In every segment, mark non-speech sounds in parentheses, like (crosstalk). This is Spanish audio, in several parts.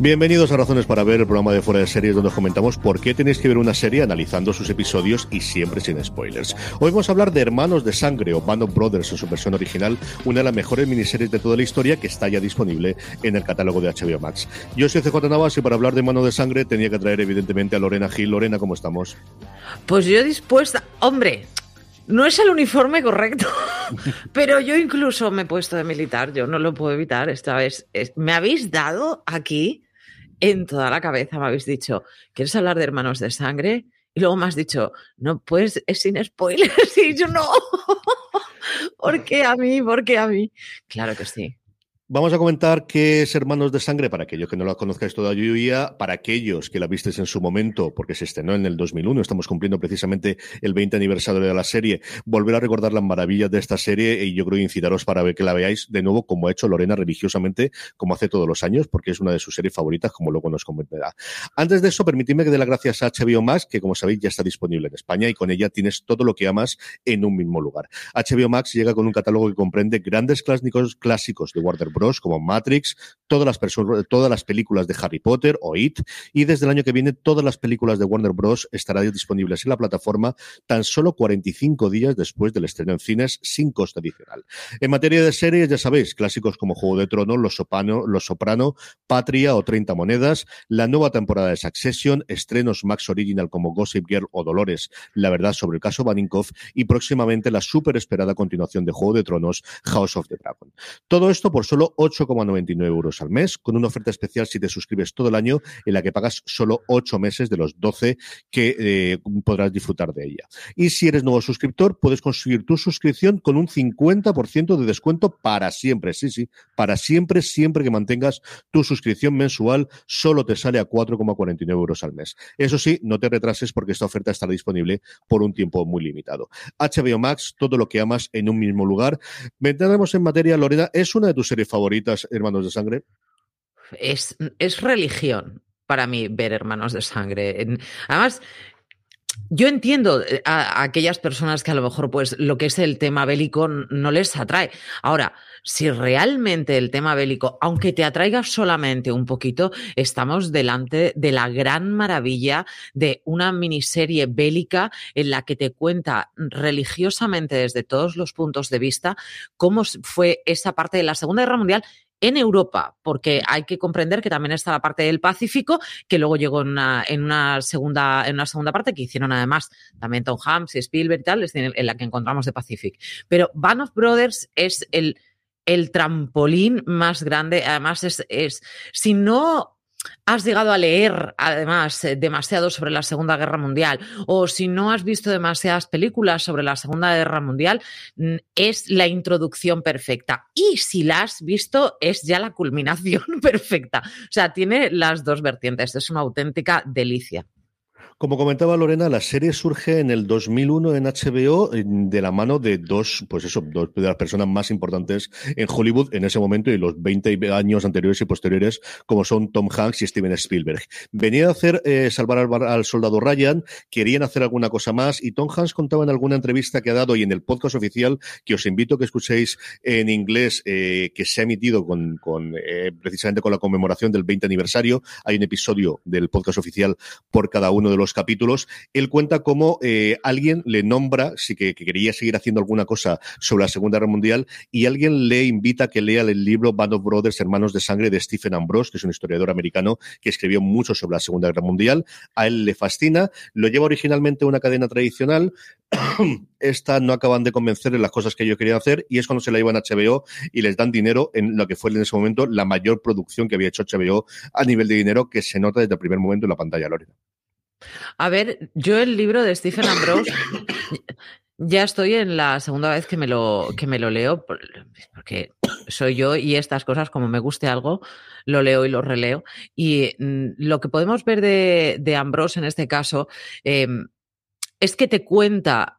Bienvenidos a Razones para Ver, el programa de Fuera de Series donde os comentamos por qué tenéis que ver una serie analizando sus episodios y siempre sin spoilers. Hoy vamos a hablar de Hermanos de Sangre o Band of Brothers en su versión original, una de las mejores miniseries de toda la historia que está ya disponible en el catálogo de HBO Max. Yo soy CJ Navas y para hablar de Hermanos de Sangre tenía que traer evidentemente a Lorena Gil. Lorena, ¿cómo estamos? Pues yo dispuesta, hombre, no es el uniforme correcto, (laughs) pero yo incluso me he puesto de militar, yo no lo puedo evitar esta vez. Me habéis dado aquí en toda la cabeza me habéis dicho, ¿quieres hablar de hermanos de sangre? Y luego me has dicho, no, pues es sin spoilers. (laughs) Y yo no. (laughs) ¿Por qué a mí? ¿Por qué a mí? Claro que sí. Vamos a comentar qué es Hermanos de Sangre para aquellos que no la conozcáis todavía, para aquellos que la visteis en su momento, porque se estrenó en el 2001, estamos cumpliendo precisamente el 20 aniversario de la serie, volver a recordar las maravillas de esta serie y yo creo incitaros para ver que la veáis de nuevo como ha hecho Lorena religiosamente, como hace todos los años, porque es una de sus series favoritas, como luego nos comentará. Antes de eso, permitidme que dé las gracias a HBO Max, que como sabéis ya está disponible en España y con ella tienes todo lo que amas en un mismo lugar. HBO Max llega con un catálogo que comprende grandes clásicos, clásicos de Warner Bros, como Matrix, todas las, todas las películas de Harry Potter o It, y desde el año que viene todas las películas de Warner Bros. estarán disponibles en la plataforma tan solo 45 días después del estreno en cines sin coste adicional. En materia de series, ya sabéis, clásicos como Juego de Tronos, Los Soprano, Los Soprano Patria o 30 Monedas, la nueva temporada de Succession, estrenos Max Original como Gossip Girl o Dolores, la verdad sobre el caso Baninkoff y próximamente la súper esperada continuación de Juego de Tronos, House of the Dragon. Todo esto por solo 8,99 euros al mes, con una oferta especial si te suscribes todo el año, en la que pagas solo 8 meses de los 12 que eh, podrás disfrutar de ella. Y si eres nuevo suscriptor, puedes conseguir tu suscripción con un 50% de descuento para siempre. Sí, sí, para siempre, siempre que mantengas tu suscripción mensual, solo te sale a 4,49 euros al mes. Eso sí, no te retrases porque esta oferta estará disponible por un tiempo muy limitado. HBO Max, todo lo que amas en un mismo lugar. Vendremos en materia, Lorena, es una de tus series favoritas, Hermanos de Sangre? Es, es religión para mí ver Hermanos de Sangre. Además, yo entiendo eh, a, aquellas personas que a lo mejor pues lo que es el tema bélico no les atrae. Ahora, si realmente el tema bélico, aunque te atraiga solamente un poquito, estamos delante de la gran maravilla de una miniserie bélica en la que te cuenta religiosamente desde todos los puntos de vista cómo fue esa parte de la Segunda Guerra Mundial en Europa, porque hay que comprender que también está la parte del Pacífico, que luego llegó en una, segunda, en una segunda parte que hicieron además también Tom Hanks y Spielberg y tal, en la que encontramos de Pacific. Pero Band of Brothers es el, el trampolín más grande. Además, es, es si no has llegado a leer, además, eh, demasiado sobre la Segunda Guerra Mundial, o si no has visto demasiadas películas sobre la Segunda Guerra Mundial, mm, es la introducción perfecta. Y si la has visto, es ya la culminación (laughs) perfecta. O sea, tiene las dos vertientes. Es una auténtica delicia. Como comentaba Lorena, la serie surge en el 2001 en HBO de la mano de dos, pues eso, dos de las personas más importantes en Hollywood en ese momento y los 20 años anteriores y posteriores, como son Tom Hanks y Steven Spielberg. Venían a hacer eh, salvar al, soldado Ryan, querían hacer alguna cosa más y Tom Hanks contaba en alguna entrevista que ha dado y en el podcast oficial que os invito a que escuchéis en inglés eh, que se ha emitido con, con eh, precisamente con la conmemoración del 20 aniversario. Hay un episodio del podcast oficial por cada uno de los capítulos, él cuenta cómo eh, alguien le nombra, sí que, quería seguir haciendo alguna cosa sobre la Segunda Guerra Mundial, y alguien le invita a que lea el libro Band of Brothers, Hermanos de Sangre, de Stephen Ambrose, que es un historiador americano que escribió mucho sobre la Segunda Guerra Mundial. A él le fascina, lo lleva originalmente a una cadena tradicional, (clears throat) esta no acaban de convencerle las cosas que ellos querían hacer y es cuando se la llevan a HBO y les dan dinero en lo que fue en ese momento la mayor producción que había hecho HBO a nivel de dinero que se nota desde el primer momento en la pantalla, Lorena. A ver, yo el libro de Stephen Ambrose ya estoy en la segunda vez que me lo, que me lo leo, porque soy yo y estas cosas, como me guste algo, lo leo y lo releo. Y mm, lo que podemos ver de, Ambrose en este caso em, es que te cuenta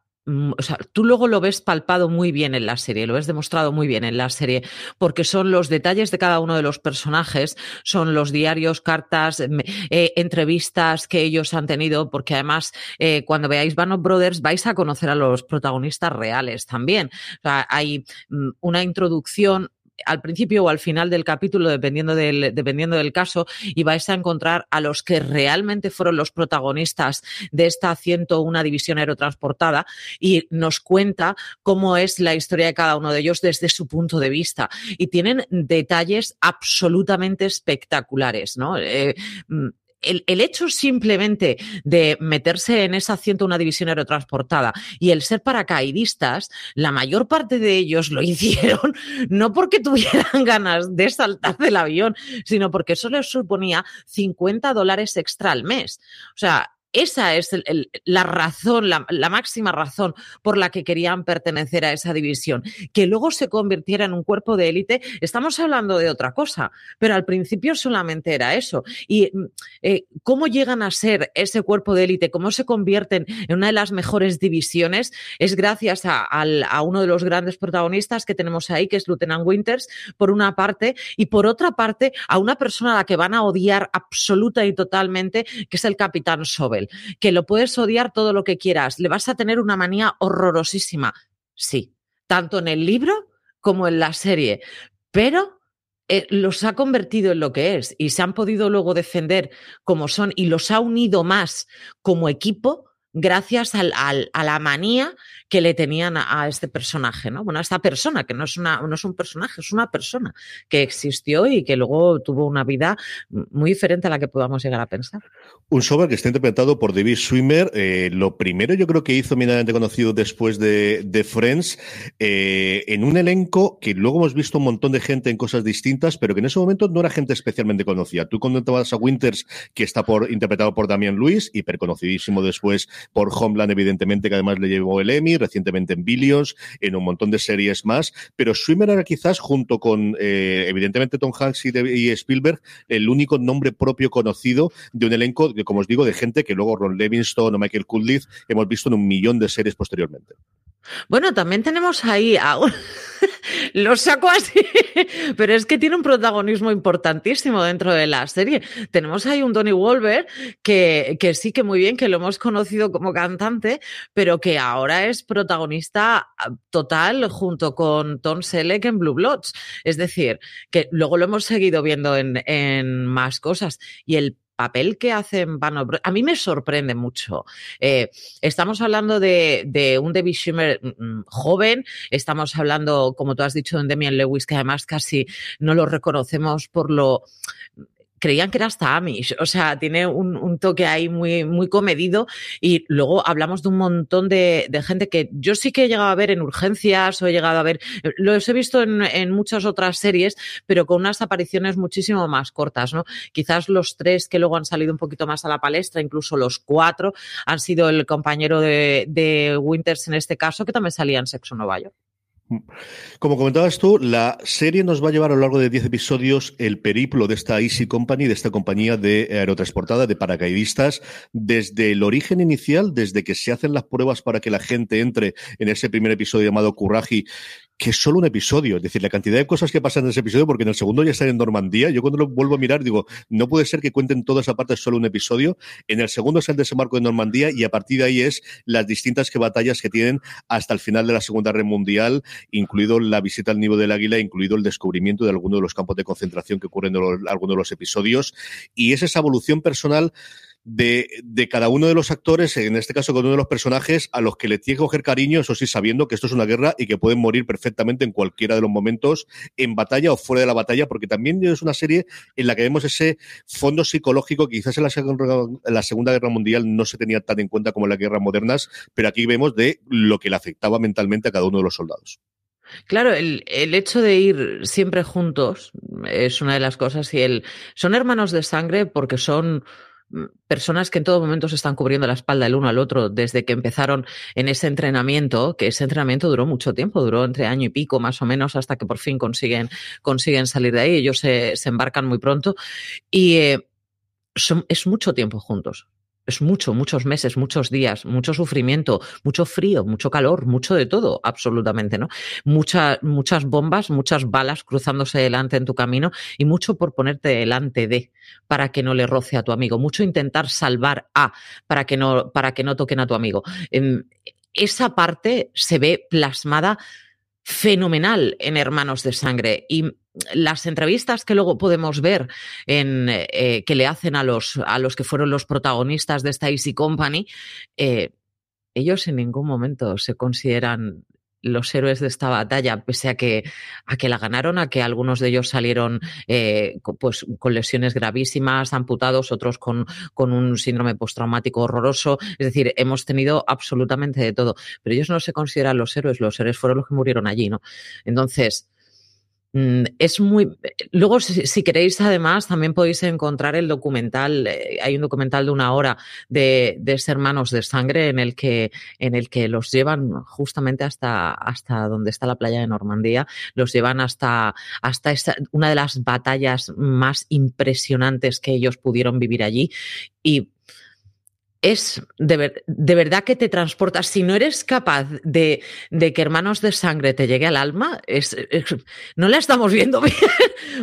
sea, tú luego lo ves palpado muy bien en la serie, lo ves demostrado muy bien en la serie, porque son los detalles de cada uno de los personajes, son los diarios, cartas, eh, entrevistas que ellos han tenido, porque además eh, cuando veáis Band Brothers vais a conocer a los protagonistas reales también. O sea, hay mm, una introducción al principio o al final del capítulo, dependiendo del, dependiendo del caso, y vais a encontrar a los que realmente fueron los protagonistas de esta 101 división aerotransportada y nos cuenta cómo es la historia de cada uno de ellos desde su punto de vista. Y tienen detalles absolutamente espectaculares, ¿no? Eh, mm, el, el, hecho simplemente de meterse en esa una división aerotransportada y el ser paracaidistas, la mayor parte de ellos lo (laughs) hicieron no porque tuvieran ganas de saltar del avión, sino porque eso les suponía 50 dólares extra al mes. O sea, esa es la razón, la, máxima razón por la que querían pertenecer a esa división. Que luego se convirtiera en un cuerpo de élite, estamos hablando de otra cosa, pero al principio solamente era eso. Y mm, eh, cómo llegan a ser ese cuerpo de élite, cómo se convierten en una de las mejores divisiones, es gracias a, a uno de los grandes protagonistas que tenemos ahí, que es Lieutenant Winters, por una parte, y por otra parte, a una persona a la que van a odiar absoluta y totalmente, que es el Capitán Que lo puedes odiar todo lo que quieras, le vas a tener una manía horrorosísima. Sí, tanto en el libro como en la serie, pero eh, los ha convertido en lo que es y se han podido luego defender como son y los ha unido más como equipo gracias al, a la manía que le tenían a, este personaje, ¿no? Bueno, a esta persona, que no es, una, no es un personaje, es una persona que existió y que luego tuvo una vida muy diferente a la que podamos llegar a pensar. Un software que está interpretado por David Swimmer. Eh, lo primero yo creo que hizo eminentemente conocido después de, de Friends, eh, en un elenco que luego hemos visto un montón de gente en cosas distintas, pero que en ese momento no era gente especialmente conocida. Tú comentabas a Winters, que está por, interpretado por Damian Lewis, hiperconocidísimo después por Homeland, evidentemente, que además le llevó el Emmy, recientemente en Billions, en un montón de series más, pero Swimmer era quizás, junto con, eh, evidentemente, Tom Hanks y, Spielberg, el único nombre propio conocido de un elenco, de, como os digo, de gente que luego Ron Levinson o Michael Kudlitz hemos visto en un millón de series posteriormente. Bueno, también tenemos ahí a (laughs) Lo saco así, pero es que tiene un protagonismo importantísimo dentro de la serie. Tenemos ahí un Tony Wolver que, que sí que muy bien, que lo hemos conocido como cantante, pero que ahora es protagonista ah, total junto con Tom Selleck en Blue Bloods. Es decir, que luego lo hemos seguido viendo en, en más cosas. Y el papel que hacen Van a mí me sorprende mucho. Eh, estamos hablando de, un David Schimmer mm, mm, joven, estamos hablando, como tú has dicho, de un Demian Lewis, que además casi no lo reconocemos por lo creían que era hasta Amish, o sea, tiene un, toque ahí muy, muy comedido y luego hablamos de un montón de, gente que yo sí que he llegado a ver en urgencias o he llegado a ver, los he visto en, muchas otras series, pero con unas apariciones muchísimo más cortas, ¿no? Quizás los tres que luego han salido un poquito más a la palestra, incluso los cuatro, han sido el compañero de, de Winters en este caso, que también salía en Sexo Nueva. Como comentabas tú, la serie nos va a llevar a lo largo de 10 episodios el periplo de esta Easy Company, de esta compañía de aerotransportada, de paracaidistas, desde el origen inicial, desde que se hacen las pruebas para que la gente entre en ese primer episodio llamado Kuraji, que es solo un episodio. Es decir, la cantidad de cosas que pasan en ese episodio, porque en el segundo ya están en Normandía. Yo cuando lo vuelvo a mirar digo, no puede ser que cuenten toda esa parte solo un episodio. En el segundo es el desembarco de Normandía y a partir de ahí es las distintas batallas que tienen hasta el final de la Segunda Guerra Mundial, incluido la visita al nido del águila, incluido el descubrimiento de algunos de los campos de concentración que ocurren en algunos de los episodios. Y es esa evolución personal de, de, cada uno de los actores, en este caso con uno de los personajes, a los que le tiene que coger cariño, eso sí, sabiendo que esto es una guerra y que pueden morir perfectamente en cualquiera de los momentos, en batalla o fuera de la batalla, porque también es una serie en la que vemos ese fondo psicológico que quizás en la, Segunda Guerra Mundial no se tenía tan en cuenta como en las guerras modernas, pero aquí vemos de lo que le afectaba mentalmente a cada uno de los soldados. Claro, el, el, hecho de ir siempre juntos es una de las cosas y el son hermanos de sangre porque son personas que en todo momento se están cubriendo la espalda el uno al otro desde que empezaron en ese entrenamiento, que ese entrenamiento duró mucho tiempo, duró entre año y pico más o menos hasta que por fin consiguen, consiguen salir de ahí. Ellos se, se embarcan muy pronto y eh, son, es mucho tiempo juntos. Es mucho, muchos meses, muchos días, mucho sufrimiento, mucho frío, mucho calor, mucho de todo, absolutamente, ¿no? muchas bombas, muchas balas cruzándose delante en tu camino y mucho por ponerte delante de para que no le roce a tu amigo, mucho intentar salvar a para que no, para que no toquen a tu amigo. Em, esa parte se ve plasmada fenomenal en Hermanos de Sangre y las entrevistas que luego podemos ver en, eh, que le hacen a los, a los que fueron los protagonistas de esta Easy Company, eh, ellos en ningún momento se consideran los héroes de esta batalla, pese a que, a que la ganaron, a que algunos de ellos salieron eh, pues, con lesiones gravísimas, amputados, otros con, con un síndrome postraumático horroroso. Es decir, hemos tenido absolutamente de todo. Pero ellos no se consideran los héroes, los héroes fueron los que murieron allí, ¿no? Entonces, es muy. Luego, si, queréis, además, también podéis encontrar el documental. Eh, hay un documental de una hora de, de hermanos de sangre en el que, en el que los llevan justamente hasta, hasta donde está la playa de Normandía. Los llevan hasta, hasta una de las batallas más impresionantes que ellos pudieron vivir allí. Y es de, de, verdad que te transporta. Si no eres capaz de, de, que Hermanos de Sangre te llegue al alma, es, no la estamos viendo (laughs) bien,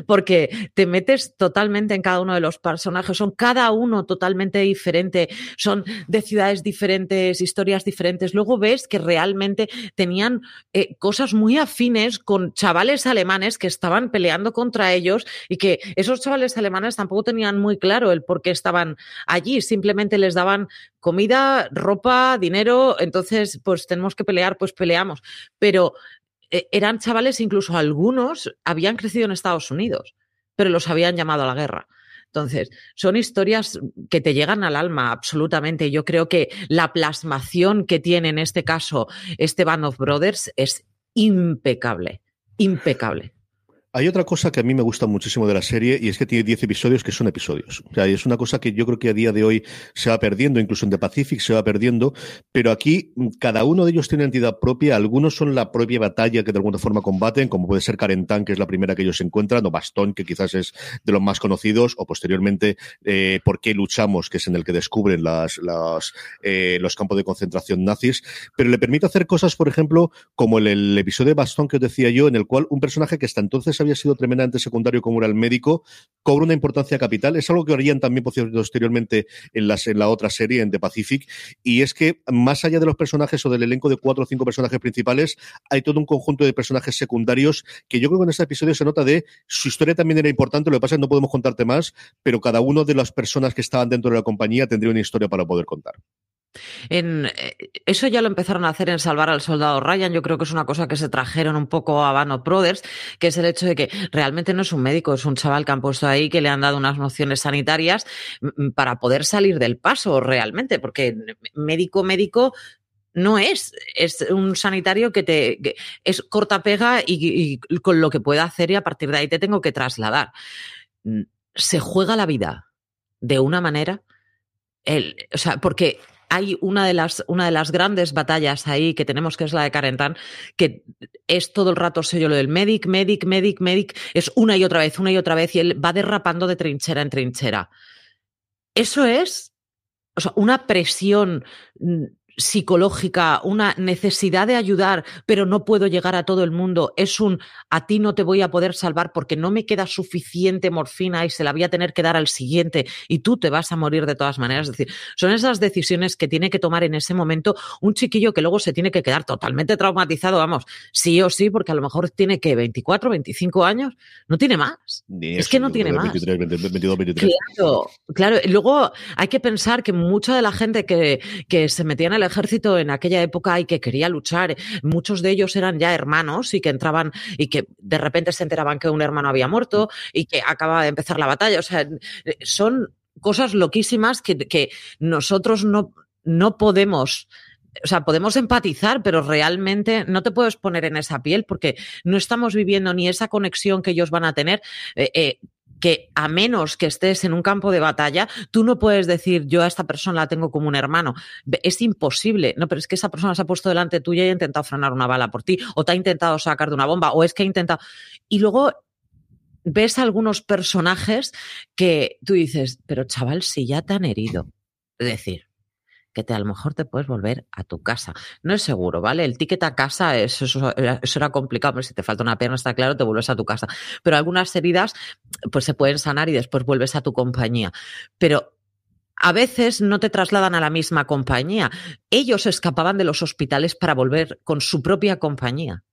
porque te metes totalmente en cada uno de los personajes. Son cada uno totalmente diferente, son de ciudades diferentes, historias diferentes. Luego ves que realmente tenían eh, cosas muy afines con chavales alemanes que estaban peleando contra ellos y que esos chavales alemanes tampoco tenían muy claro el por qué estaban allí, simplemente les daban comida, ropa, dinero, entonces pues tenemos que pelear, pues peleamos. Pero eh, eran chavales, incluso algunos habían crecido en Estados Unidos, pero los habían llamado a la guerra. Entonces, son historias que te llegan al alma absolutamente. Yo creo que la plasmación que tiene en este caso este Band of Brothers es impecable, impecable. Hay otra cosa que a mí me gusta muchísimo de la serie y es que tiene 10 episodios que son episodios. O sea, es una cosa que yo creo que a día de hoy se va perdiendo, incluso en The Pacific se va perdiendo, pero aquí mm, cada uno de ellos tiene una entidad propia. Algunos son la propia batalla que de alguna forma combaten, como puede ser Carentan, que es la primera que ellos encuentran, o Bastón, que quizás es de los más conocidos, o posteriormente eh, Por qué luchamos, que es en el que descubren eh, los campos de concentración nazis. Pero le permite hacer cosas, por ejemplo, como el, el episodio de Bastón que os decía yo, en el cual un personaje que hasta entonces había había sido tremendamente secundario como era el médico, cobra una importancia capital. Es algo que harían también posteriormente en, la otra serie, en The Pacific, y es que más allá de los personajes o del elenco de cuatro o cinco personajes principales, hay todo un conjunto de personajes secundarios que yo creo que en este episodio se nota de su historia también era importante, lo que pasa es que no podemos contarte más, pero cada uno de las personas que estaban dentro de la compañía tendría una historia para poder contar. Eh, eso ya lo empezaron a hacer en Salvar al Soldado Ryan. Yo creo que es una cosa que se trajeron un poco a Bano Brothers, que es el hecho de que realmente no es un médico, es un chaval que han puesto ahí que le han dado unas nociones sanitarias mm, para poder salir del paso realmente, porque médico, médico no es, es un sanitario que te es corta pega y, y, con lo que pueda hacer y a partir de ahí te tengo que trasladar. Mm, se juega la vida de una manera, el, o sea, porque hay una de las, una de las grandes batallas ahí que tenemos, que es la de Carentan, que es todo el rato sello lo del medic, medic, medic, medic, es una y otra vez, una y otra vez, y él va derrapando de trinchera en trinchera. Eso es o sea, una presión mm, psicológica, una necesidad de ayudar, pero no puedo llegar a todo el mundo, es un a ti no te voy a poder salvar porque no me queda suficiente morfina y se la voy a tener que dar al siguiente y tú te vas a morir de todas maneras. Es decir, son esas decisiones que tiene que tomar en ese momento un chiquillo que luego se tiene que quedar totalmente traumatizado, vamos, sí o sí, porque a lo mejor tiene que 24, 25 años, no tiene más. es que no tiene más. 22, 23. Claro, claro. Luego hay que pensar que mucha de la gente que, que se metía en el ejército en aquella época y que quería luchar. Muchos de ellos eran ya hermanos y que entraban y que de repente se enteraban que un hermano había muerto y que acaba de empezar la batalla. O sea, son cosas loquísimas que, que nosotros no, no podemos o sea, podemos empatizar, pero realmente no te puedes poner en esa piel porque no estamos viviendo ni esa conexión que ellos van a tener. Eh, eh, que a menos que estés en un campo de batalla, tú no puedes decir yo a esta persona la tengo como un hermano. Es imposible, no, pero es que esa persona se ha puesto delante tuya y ha intentado frenar una bala por ti, o te ha intentado sacar de una bomba, o es que ha intentado. Y luego ves algunos personajes que tú dices, pero chaval, si ya te han herido. Es decir, que te, a lo mejor te puedes volver a tu casa. No es seguro, ¿vale? El ticket a casa, eso, eso, era complicado, si te falta una pierna, está claro, te vuelves a tu casa. Pero algunas heridas, pues se pueden sanar y después vuelves a tu compañía. Pero a veces no te trasladan a la misma compañía. Ellos escapaban de los hospitales para volver con su propia compañía.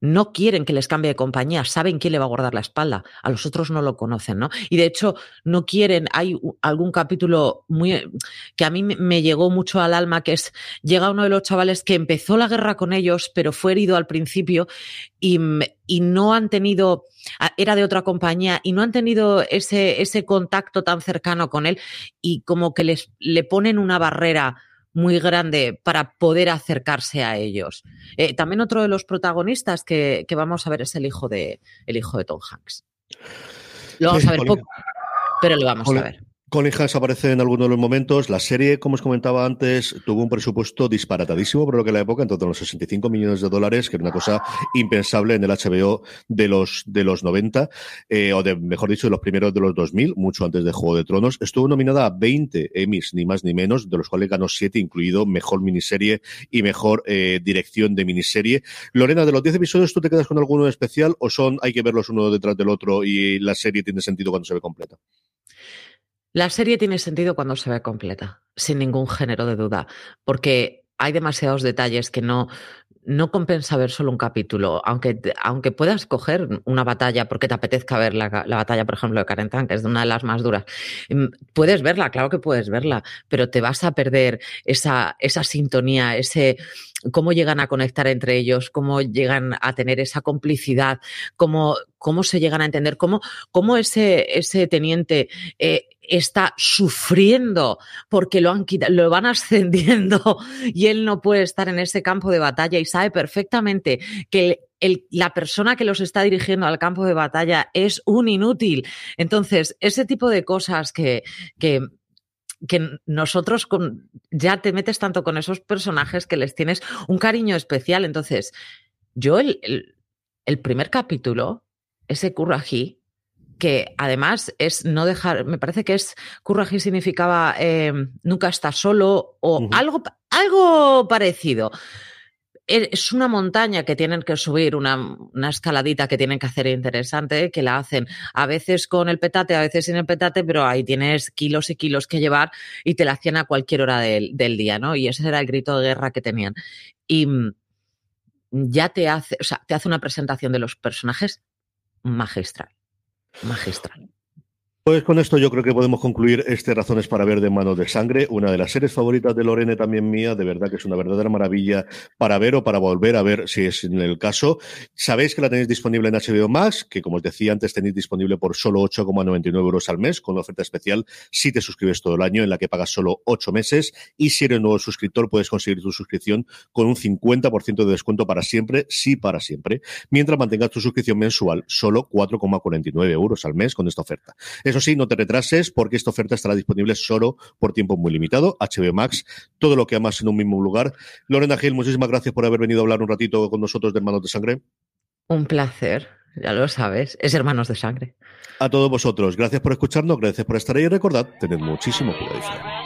No quieren que les cambie de compañía, saben quién le va a guardar la espalda, a los otros no lo conocen, ¿no? Y de hecho no quieren, hay algún capítulo muy que a mí me llegó mucho al alma, que es, llega uno de los chavales que empezó la guerra con ellos, pero fue herido al principio y, y no han tenido, era de otra compañía y no han tenido ese, ese contacto tan cercano con él y como que les, le ponen una barrera muy grande para poder acercarse a ellos. Eh, también otro de los protagonistas que, que, vamos a ver es el hijo de, el hijo de Tom Hanks. Lo vamos a ver poco, pero lo vamos a ver. Colin Hanks aparece en algunos de los momentos. La serie, como os comentaba antes, tuvo un presupuesto disparatadísimo por lo que la época, en torno a los 65 millones de dólares, que era una cosa impensable en el HBO de los, de los 90, eh, o de, mejor dicho, de los primeros de los 2000, mucho antes de Juego de Tronos. Estuvo nominada a 20 Emmys, ni más ni menos, de los cuales ganó 7, incluido Mejor Miniserie y Mejor eh, Dirección de Miniserie. Lorena, de los 10 episodios, ¿tú te quedas con alguno especial o son, hay que verlos uno detrás del otro y la serie tiene sentido cuando se ve completa? La serie tiene sentido cuando se ve completa, sin ningún género de duda, porque hay demasiados detalles que no, no compensa ver solo un capítulo, aunque, aunque puedas coger una batalla porque te apetezca ver la, la batalla, por ejemplo, de Karen Tank, que es una de las más duras. Mm, puedes verla, claro que puedes verla, pero te vas a perder esa, esa sintonía, ese cómo llegan a conectar entre ellos, cómo llegan a tener esa complicidad, cómo, cómo se llegan a entender, cómo, cómo ese, ese teniente eh, está sufriendo porque lo han quitado, lo van (laughs) ascendiendo y él no puede estar en ese campo de batalla y sabe perfectamente que la persona que los está dirigiendo al campo de batalla es un inútil. Entonces, ese tipo de cosas que, que nosotros con, ya te metes tanto con esos personajes que les tienes un cariño especial. Entonces, yo el, el, el primer capítulo, ese Currají, que además es no dejar, me parece que es Currají significaba eh, nunca estar solo o uh -huh. algo, algo parecido. es una montaña que tienen que subir, una, una, escaladita que tienen que hacer interesante, que la hacen a veces con el petate, a veces sin el petate, pero ahí tienes kilos y kilos que llevar y te la hacían a cualquier hora del, del día, ¿no? Y ese era el grito de guerra que tenían. Y mm, ya te hace, o sea, te hace una presentación de los personajes magistral. Magistral. Pues con esto yo creo que podemos concluir este Razones para ver de Manos de Sangre, una de las series favoritas de Lorene, también mía, de verdad que es una verdadera maravilla para ver o para volver a ver si es en el caso. Sabéis que la tenéis disponible en HBO Max, que como os decía antes tenéis disponible por solo 8,99 euros al mes, con oferta especial si te suscribes todo el año, en la que pagas solo 8 meses, y si eres nuevo suscriptor puedes conseguir tu suscripción con un 50% de descuento para siempre, sí para siempre, mientras mantengas tu suscripción mensual solo 4,49 euros al mes con esta oferta. Eso sí, no te retrases porque esta oferta estará disponible solo por tiempo muy limitado. HBO Max, todo lo que amas en un mismo lugar. Lorena Gil, muchísimas gracias por haber venido a hablar un ratito con nosotros de Hermanos de Sangre. Un placer, ya lo sabes, es Hermanos de Sangre. A todos vosotros, gracias por escucharnos, gracias por estar ahí y recordad, tened muchísimo cuidado.